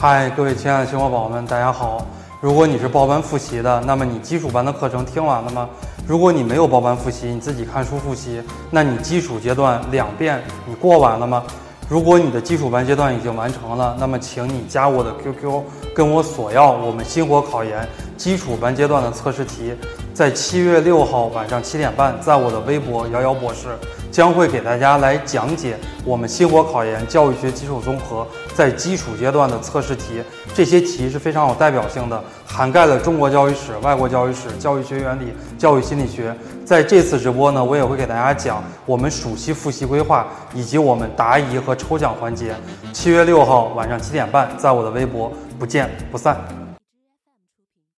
嗨，各位亲爱的星火宝宝们，大家好！如果你是报班复习的，那么你基础班的课程听完了吗？如果你没有报班复习，你自己看书复习，那你基础阶段两遍你过完了吗？如果你的基础班阶段已经完成了，那么请你加我的 QQ，跟我索要我们星火考研基础班阶段的测试题。在七月六号晚上七点半，在我的微博瑶瑶博士将会给大家来讲解我们星火考研教育学基础综合在基础阶段的测试题。这些题是非常有代表性的，涵盖了中国教育史、外国教育史、教育学原理、教育心理学。在这次直播呢，我也会给大家讲我们暑期复习规划以及我们答疑和抽奖环节。七月六号晚上七点半，在我的微博不见不散。